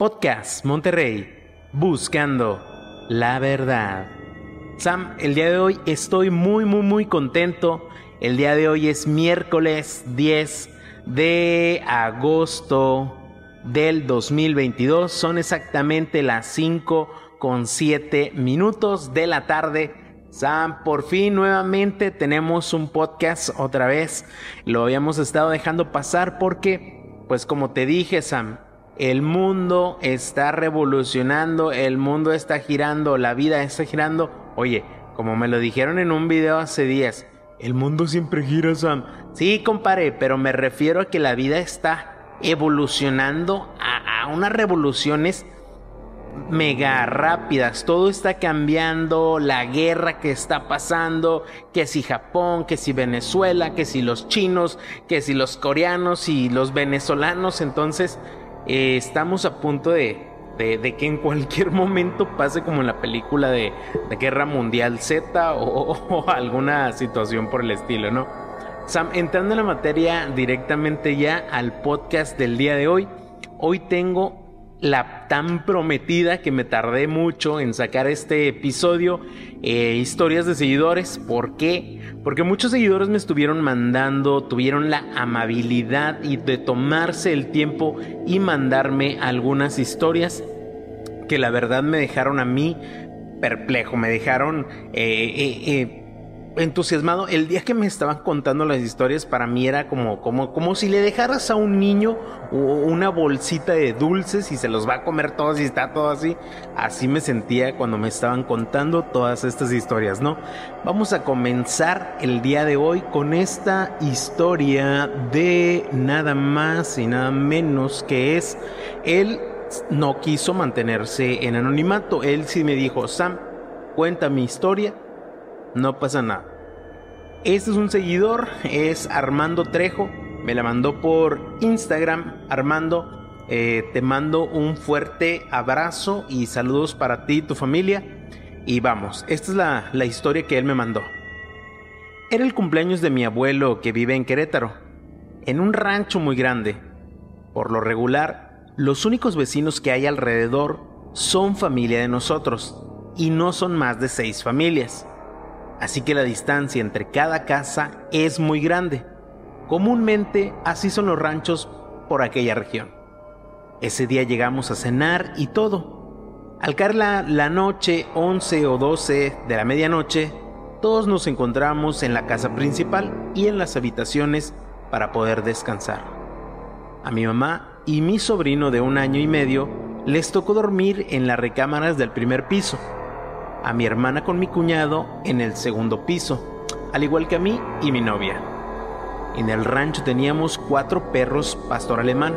Podcast Monterrey, buscando la verdad. Sam, el día de hoy estoy muy, muy, muy contento. El día de hoy es miércoles 10 de agosto del 2022. Son exactamente las 5 con 7 minutos de la tarde. Sam, por fin nuevamente tenemos un podcast otra vez. Lo habíamos estado dejando pasar porque, pues como te dije, Sam, el mundo está revolucionando, el mundo está girando, la vida está girando. Oye, como me lo dijeron en un video hace días, el mundo siempre gira, Sam. Sí, compadre, pero me refiero a que la vida está evolucionando a, a unas revoluciones mega rápidas, todo está cambiando, la guerra que está pasando, que si Japón, que si Venezuela, que si los chinos, que si los coreanos y los venezolanos, entonces eh, estamos a punto de, que en cualquier momento pase como en la película de, Guerra Mundial Z o, alguna situación por el estilo, ¿no? Sam, entrando en la materia directamente ya al podcast del día de hoy, hoy tengo la tan prometida que me tardé mucho en sacar este episodio, eh, historias de seguidores. ¿Por qué? Porque muchos seguidores me estuvieron mandando, tuvieron la amabilidad y de tomarse el tiempo y mandarme algunas historias que la verdad me dejaron a mí perplejo, me dejaron eh, eh, entusiasmado. El día que me estaban contando las historias, para mí era como, como, como si le dejaras a un niño una bolsita de dulces y se los va a comer todos y está todo así. Así me sentía cuando me estaban contando todas estas historias, ¿no? Vamos a comenzar el día de hoy con esta historia de nada más y nada menos que es él no quiso mantenerse en anonimato. Él sí me dijo, Sam, cuenta mi historia no pasa nada. Este es un seguidor, es Armando Trejo, me la mandó por Instagram. Armando, eh, te mando un fuerte abrazo y saludos para ti y tu familia. Y vamos, esta es la, la historia que él me mandó. Era el cumpleaños de mi abuelo que vive en Querétaro, en un rancho muy grande. Por lo regular, los únicos vecinos que hay alrededor son familia de nosotros, y no son más de seis familias así que la distancia entre cada casa es muy grande. Comúnmente así son los ranchos por aquella región. Ese día llegamos a cenar y todo. Al caer la, noche, 11 o 12 de la medianoche, todos nos encontramos en la casa principal y en las habitaciones para poder descansar. A mi mamá y mi sobrino de un año y medio les tocó dormir en las recámaras del primer piso a mi hermana con mi cuñado en el segundo piso, al igual que a mí y mi novia. En el rancho teníamos cuatro perros pastor alemán,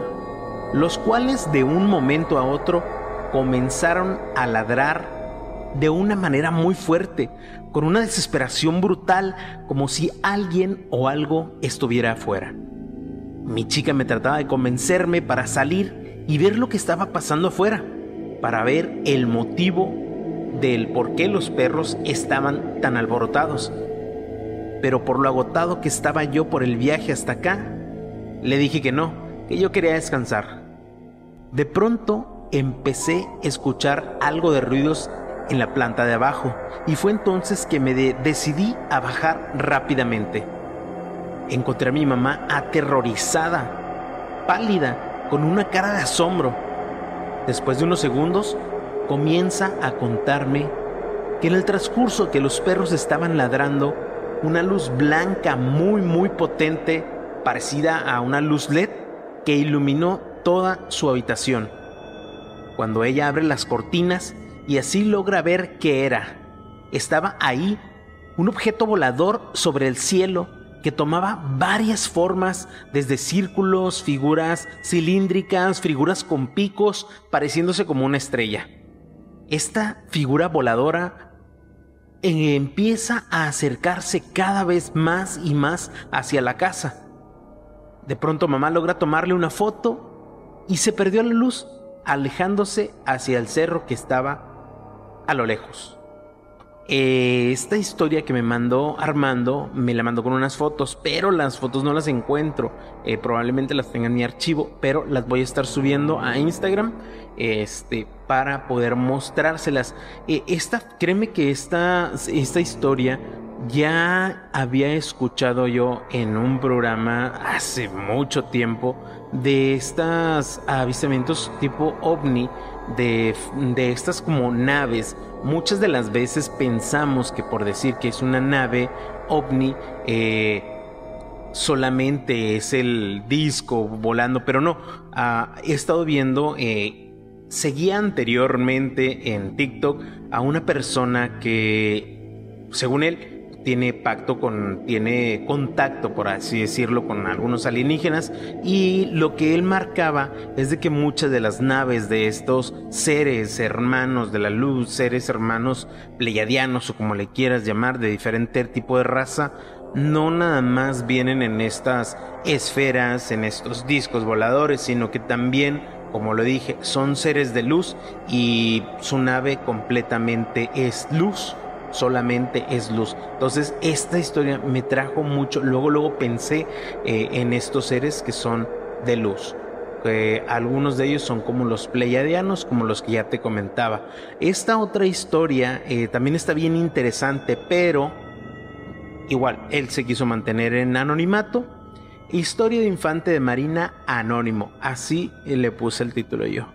los cuales de un momento a otro comenzaron a ladrar de una manera muy fuerte, con una desesperación brutal, como si alguien o algo estuviera afuera. Mi chica me trataba de convencerme para salir y ver lo que estaba pasando afuera, para ver el motivo del por qué los perros estaban tan alborotados. Pero por lo agotado que estaba yo por el viaje hasta acá, le dije que no, que yo quería descansar. De pronto empecé a escuchar algo de ruidos en la planta de abajo y fue entonces que me decidí a bajar rápidamente. Encontré a mi mamá aterrorizada, pálida, con una cara de asombro. Después de unos segundos comienza a contarme que en el transcurso que los perros estaban ladrando, una luz blanca muy muy potente, parecida a una luz LED, que iluminó toda su habitación. Cuando ella abre las cortinas y así logra ver qué era, estaba ahí un objeto volador sobre el cielo que tomaba varias formas, desde círculos, figuras cilíndricas, figuras con picos, pareciéndose como una estrella esta figura voladora empieza a acercarse cada vez más y más hacia la casa. De pronto mamá logra tomarle una foto y se perdió la luz, alejándose hacia el cerro que estaba a lo lejos. Eh, esta historia que me mandó Armando, me la mandó con unas fotos, pero las fotos no las encuentro. Eh, probablemente las tenga en mi archivo, pero las voy a estar subiendo a Instagram este, para poder mostrárselas. Eh, esta, créeme que esta, esta historia ya había escuchado yo en un programa hace mucho tiempo de estos avistamientos tipo ovni, de, de estas como naves muchas de las veces pensamos que por decir que es una nave ovni, eh, solamente es el disco volando, pero no. Ah, he estado viendo, eh, seguía anteriormente en TikTok a una persona que, según él, tiene pacto con, tiene contacto, por así decirlo, con algunos alienígenas y lo que él marcaba es de que muchas de las naves de estos seres hermanos de la luz, seres hermanos pleiadianos o como le quieras llamar, de diferente tipo de raza, no nada más vienen en estas esferas, en estos discos voladores, sino que también como lo dije, son seres de luz y su nave completamente es luz solamente es luz. Entonces esta historia me trajo mucho, luego luego pensé eh, en estos seres que son de luz. algunos de ellos son como los pleiadianos, como los que ya te comentaba. Esta otra historia eh, también está bien interesante, pero igual, él se quiso mantener en anonimato. Historia de infante de Marina anónimo, así le puse el título yo.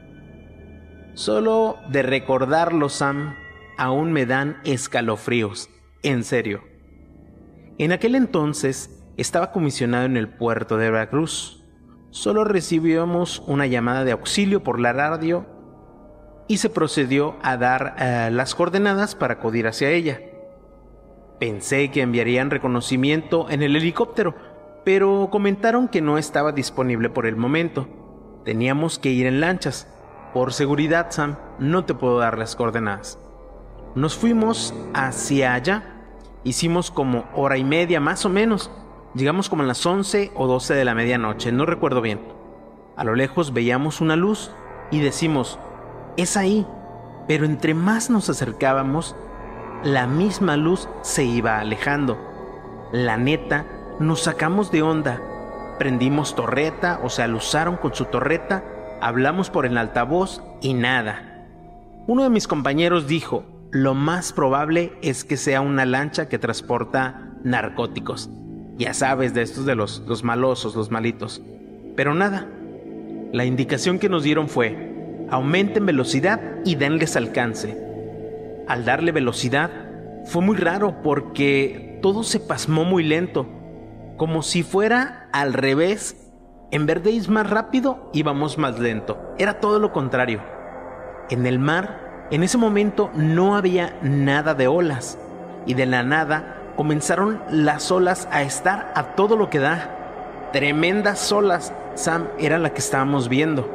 Solo de recordarlo, Sam, aún me dan escalofríos, en serio. En aquel entonces estaba comisionado en el puerto de Veracruz. Solo recibíamos una llamada de auxilio por la radio y se procedió a dar eh, las coordenadas para acudir hacia ella. Pensé que enviarían reconocimiento en el helicóptero, pero comentaron que no estaba disponible por el momento. Teníamos que ir en lanchas. Por seguridad, Sam, no te puedo dar las coordenadas. Nos fuimos hacia allá. Hicimos como hora y media más o menos. Llegamos como a las 11 o 12 de la medianoche, no recuerdo bien. A lo lejos veíamos una luz y decimos, es ahí. Pero entre más nos acercábamos, la misma luz se iba alejando. La neta, nos sacamos de onda. Prendimos torreta, o sea, lo usaron con su torreta, hablamos por el altavoz y nada. Uno de mis compañeros dijo, lo más probable es que sea una lancha que transporta narcóticos. Ya sabes, de estos de los, los malosos, los malitos. Pero nada. La indicación que nos dieron fue, aumenten velocidad y denles alcance. Al darle velocidad, fue muy raro porque todo se pasmó muy lento, como si fuera al revés. En vez de ir más rápido, íbamos más lento. Era todo lo contrario. En el mar en ese momento no había nada de olas y de la nada comenzaron las olas a estar a todo lo que da. Tremendas olas, Sam, era la que estábamos viendo.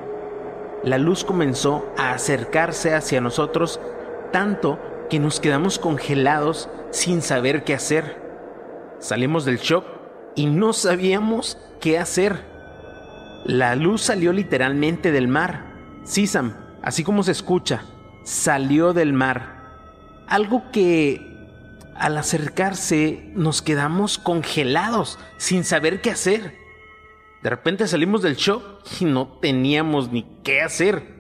La luz comenzó a acercarse hacia nosotros tanto que nos quedamos congelados sin saber qué hacer. Salimos del shock y no sabíamos qué hacer. La luz salió literalmente del mar. Sí, Sam, así como se escucha salió del mar. Algo que al acercarse nos quedamos congelados sin saber qué hacer. De repente salimos del show y no teníamos ni qué hacer.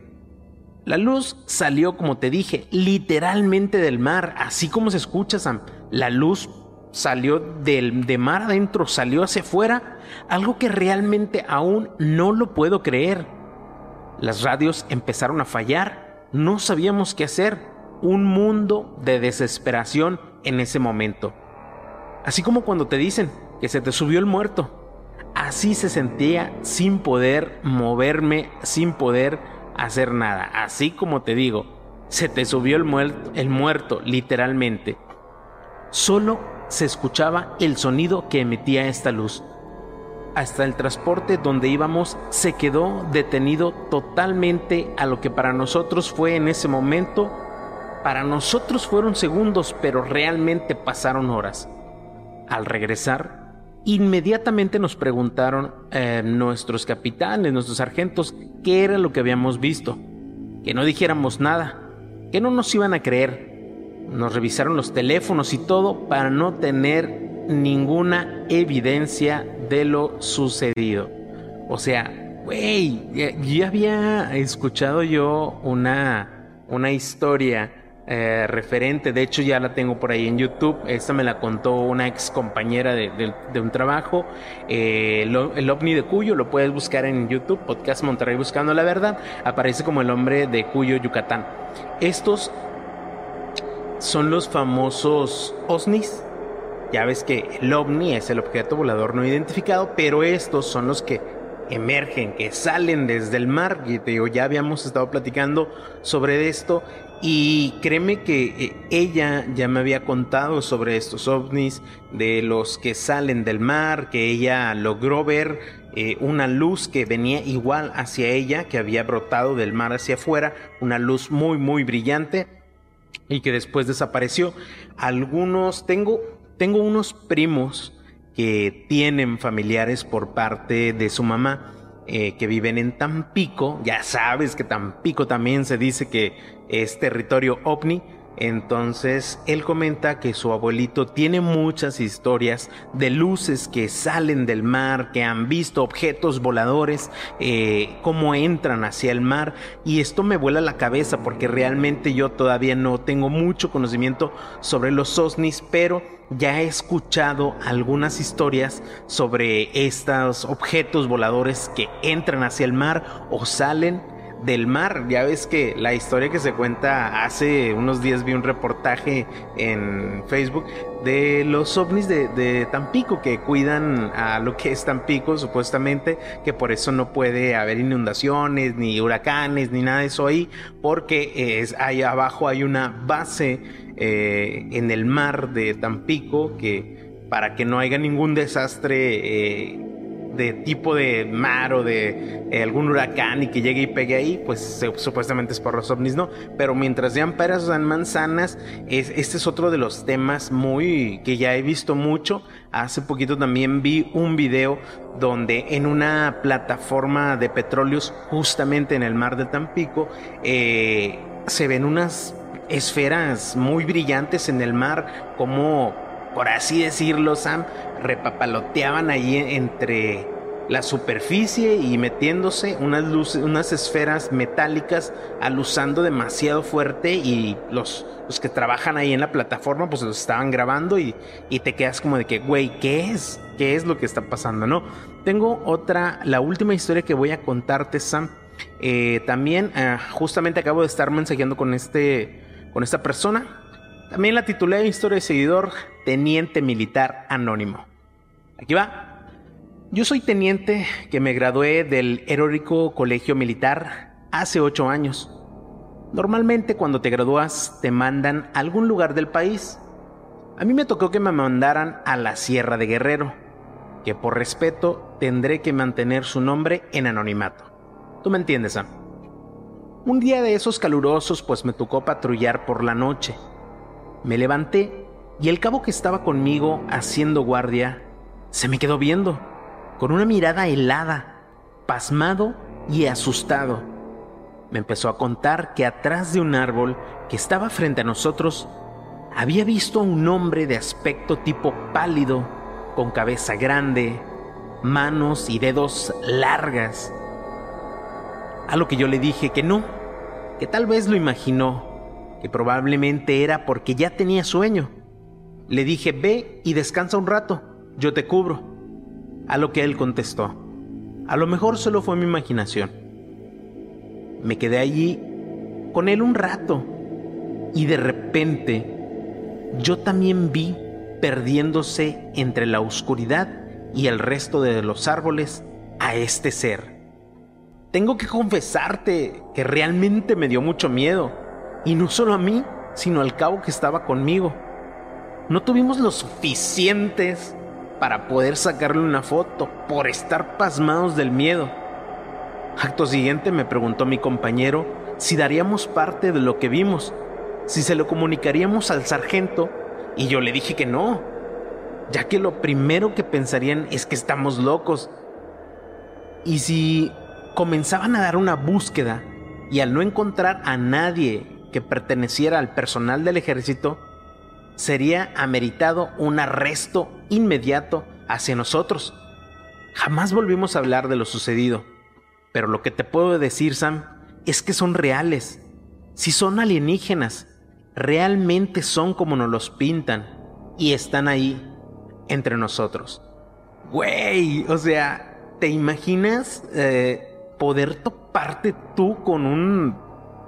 La luz salió, como te dije, literalmente del mar, así como se escucha, Sam. La luz salió del, de mar adentro, salió hacia afuera, algo que realmente aún no lo puedo creer. Las radios empezaron a fallar no sabíamos qué hacer, un mundo de desesperación en ese momento. Así como cuando te dicen que se te subió el muerto. Así se sentía sin poder moverme, sin poder hacer nada. Así como te digo, se te subió el, muerto, el muerto, literalmente. Solo se escuchaba el sonido que emitía esta luz hasta el transporte donde íbamos se quedó detenido totalmente a lo que para nosotros fue en ese momento. Para nosotros fueron segundos, pero realmente pasaron horas. Al regresar, inmediatamente nos preguntaron eh, nuestros capitanes, nuestros sargentos, qué era lo que habíamos visto. Que no dijéramos nada, que no nos iban a creer. nos revisaron los teléfonos y todo para no tener ninguna evidencia de lo sucedido. O sea, güey, ya, había escuchado yo una, una historia eh, referente, de hecho ya la tengo por ahí en YouTube, esta me la contó una ex compañera de, un trabajo, eh, el ovni de Cuyo, lo puedes buscar en YouTube, Podcast Monterrey Buscando la Verdad, aparece como el hombre de Cuyo, Yucatán. Estos son los famosos OSNIs, ya ves que el ovni es el objeto volador no identificado, pero estos son los que emergen, que salen desde el mar. Y te ya habíamos estado platicando sobre esto. Y créeme que eh, ella ya me había contado sobre estos ovnis, de los que salen del mar, que ella logró ver eh, una luz que venía igual hacia ella, que había brotado del mar hacia afuera, una luz muy, muy brillante y que después desapareció. Algunos, tengo tengo unos primos que tienen familiares por parte de su mamá eh, que viven en Tampico. Ya sabes que Tampico también se dice que es territorio ovni. Entonces él comenta que su abuelito tiene muchas historias de luces que salen del mar, que han visto objetos voladores, eh, cómo entran hacia el mar. Y esto me vuela la cabeza porque realmente yo todavía no tengo mucho conocimiento sobre los OSNIs, pero ya he escuchado algunas historias sobre estos objetos voladores que entran hacia el mar o salen del mar. Ya ves que la historia que se cuenta hace unos días vi un reportaje en Facebook de los ovnis de, Tampico que cuidan a lo que es Tampico supuestamente, que por eso no puede haber inundaciones, ni huracanes, ni nada de eso ahí, porque es, ahí abajo hay una base eh, en el mar de Tampico que para que no haya ningún desastre eh, de tipo de mar o de eh, algún huracán y que llegue y pegue ahí, pues supuestamente es por los ovnis, ¿no? Pero mientras sean peras o sean manzanas, es, este es otro de los temas muy que ya he visto mucho. Hace poquito también vi un video donde en una plataforma de petróleos, justamente en el mar de Tampico, eh, se ven unas esferas muy brillantes en el mar, como por así decirlo, Sam, repapaloteaban ahí entre la superficie y metiéndose unas luces, unas esferas metálicas alusando demasiado fuerte y los, los que trabajan ahí en la plataforma pues los estaban grabando y, y te quedas como de que, güey, ¿qué es? ¿Qué es lo que está pasando? No, tengo otra, la última historia que voy a contarte, Sam. Eh, también, eh, justamente acabo de estar mensajeando con este, con esta persona también la titulé de historia de seguidor Teniente Militar Anónimo. Aquí va. Yo soy teniente que me gradué del heroico colegio militar hace ocho años. Normalmente cuando te gradúas te mandan a algún lugar del país. A mí me tocó que me mandaran a la Sierra de Guerrero, que por respeto tendré que mantener su nombre en anonimato. ¿Tú me entiendes, Sam? Un día de esos calurosos pues me tocó patrullar por la noche me levanté y el cabo que estaba conmigo haciendo guardia se me quedó viendo, con una mirada helada, pasmado y asustado. Me empezó a contar que atrás de un árbol que estaba frente a nosotros había visto a un hombre de aspecto tipo pálido, con cabeza grande, manos y dedos largas. A lo que yo le dije que no, que tal vez lo imaginó que probablemente era porque ya tenía sueño. Le dije, ve y descansa un rato, yo te cubro. A lo que él contestó, a lo mejor solo fue mi imaginación. Me quedé allí con él un rato y de repente yo también vi perdiéndose entre la oscuridad y el resto de los árboles a este ser. Tengo que confesarte que realmente me dio mucho miedo y no solo a mí, sino al cabo que estaba conmigo. No tuvimos lo suficientes para poder sacarle una foto por estar pasmados del miedo. Acto siguiente me preguntó mi compañero si daríamos parte de lo que vimos, si se lo comunicaríamos al sargento, y yo le dije que no, ya que lo primero que pensarían es que estamos locos. Y si comenzaban a dar una búsqueda y al no encontrar a nadie que perteneciera al personal del ejército, sería ameritado un arresto inmediato hacia nosotros. Jamás volvimos a hablar de lo sucedido, pero lo que te puedo decir, Sam, es que son reales. Si son alienígenas, realmente son como nos los pintan y están ahí entre nosotros. Güey, o sea, ¿te imaginas eh, poder toparte tú con un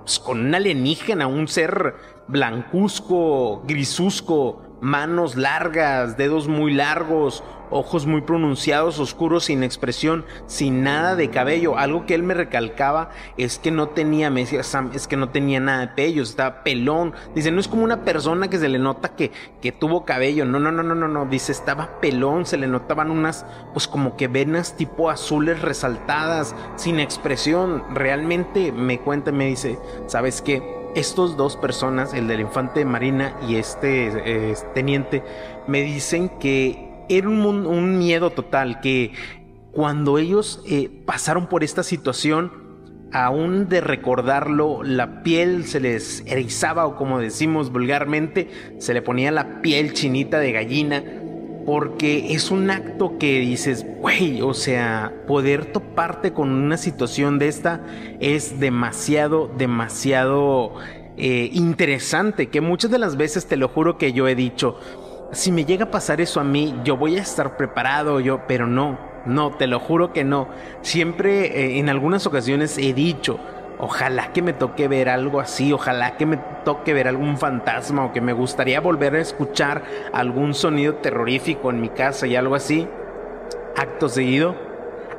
pues, con un alienígena, un ser blancuzco, grisuzco, manos largas, dedos muy largos, ojos muy pronunciados, oscuros, sin expresión, sin nada de cabello. Algo que él me recalcaba es que no tenía, me decía Sam, es que no tenía nada de pellos, estaba pelón. Dice, no es como una persona que se le nota que, que tuvo cabello. No, no, no, no, no, no. Dice, estaba pelón, se le notaban unas, pues como que venas tipo azules resaltadas, sin expresión. Realmente me cuenta, me dice, ¿sabes qué? Estos dos personas, el del infante Marina y este eh, teniente, me dicen que era un, miedo total, que cuando ellos eh, pasaron por esta situación, aún de recordarlo, la piel se les erizaba o como decimos vulgarmente, se le ponía la piel chinita de gallina, porque es un acto que dices, güey, o sea, poder toparte con una situación de esta es demasiado, demasiado eh, interesante, que muchas de las veces te lo juro que yo he dicho, si me llega a pasar eso a mí, yo voy a estar preparado, yo, pero no, no, te lo juro que no. Siempre eh, en algunas ocasiones he dicho, ojalá que me toque ver algo así, ojalá que me toque ver algún fantasma o que me gustaría volver a escuchar algún sonido terrorífico en mi casa y algo así. Acto seguido,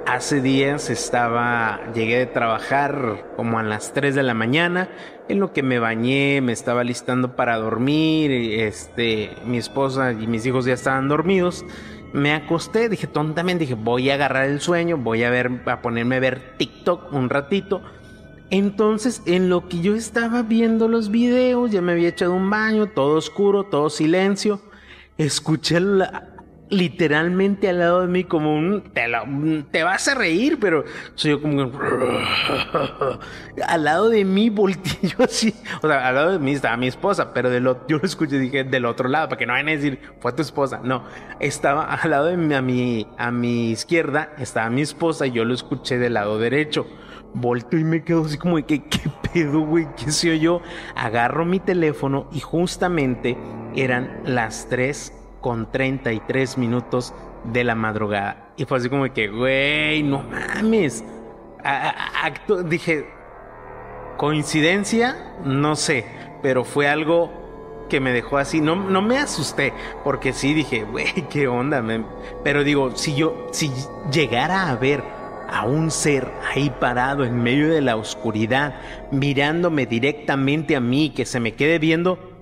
hace días estaba, llegué de trabajar como a las 3 de la mañana, en lo que me bañé, me estaba listando para dormir, este, mi esposa y mis hijos ya estaban dormidos. Me acosté, dije tontamente, dije, voy a agarrar el sueño, voy a ver, a ponerme a ver TikTok un ratito. Entonces, en lo que yo estaba viendo los videos, ya me había echado un baño, todo oscuro, todo silencio, escuché literalmente al lado de mí como un te, vas a reír pero soy yo como al lado de mí volteé yo así o sea al lado de mí estaba mi esposa pero de lo, yo lo escuché dije del otro lado para que no vayan a decir fue tu esposa no estaba al lado de mí a mi a mi izquierda estaba mi esposa y yo lo escuché del lado derecho volteo y me quedo así como de que qué pedo güey qué soy yo agarro mi teléfono y justamente eran las 3 con 33 minutos de la madrugada. Y fue así como que, güey, no mames. dije, coincidencia, no sé, pero fue algo que me dejó así. No, no me asusté, porque sí dije, güey, qué onda. Pero digo, si yo, si llegara a ver a un ser ahí parado en medio de la oscuridad, mirándome directamente a mí, que se me quede viendo,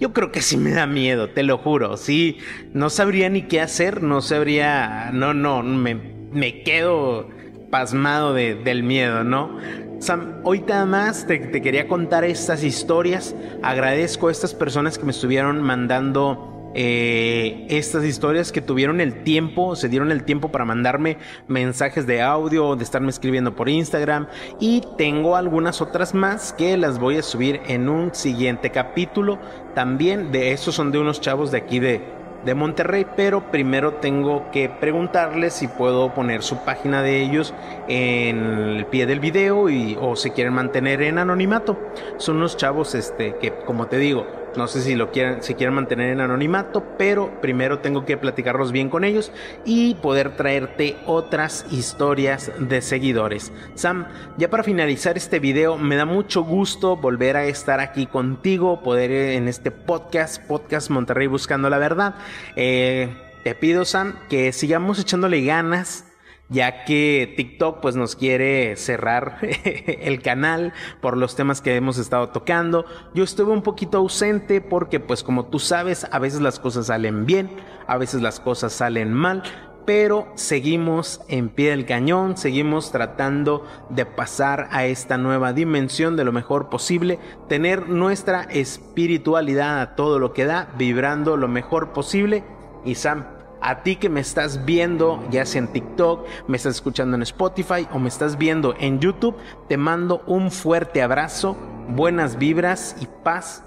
yo creo que sí me da miedo, te lo juro. Sí, no sabría ni qué hacer, no sabría. No, no, me, me quedo pasmado de, del miedo, ¿no? Sam, hoy nada más te, te quería contar estas historias. Agradezco a estas personas que me estuvieron mandando eh, estas historias que tuvieron el tiempo, se dieron el tiempo para mandarme mensajes de audio, de estarme escribiendo por Instagram y tengo algunas otras más que las voy a subir en un siguiente capítulo. También de esos son de unos chavos de aquí de, de Monterrey, pero primero tengo que preguntarles si puedo poner su página de ellos en el pie del video y o se quieren mantener en anonimato. Son unos chavos este que como te digo, no sé si lo quieren, si quieren mantener en anonimato, pero primero tengo que platicarlos bien con ellos y poder traerte otras historias de seguidores. Sam, ya para finalizar este video, me da mucho gusto volver a estar aquí contigo, poder en este podcast, Podcast Monterrey Buscando la Verdad. Eh, te pido, Sam, que sigamos echándole ganas ya que TikTok pues nos quiere cerrar el canal por los temas que hemos estado tocando. Yo estuve un poquito ausente porque pues como tú sabes, a veces las cosas salen bien, a veces las cosas salen mal, pero seguimos en pie del cañón, seguimos tratando de pasar a esta nueva dimensión de lo mejor posible, tener nuestra espiritualidad a todo lo que da, vibrando lo mejor posible. Y Sam, a ti que me estás viendo, ya sea en TikTok, me estás escuchando en Spotify o me estás viendo en YouTube, te mando un fuerte abrazo buenas vibras y paz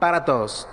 para todos.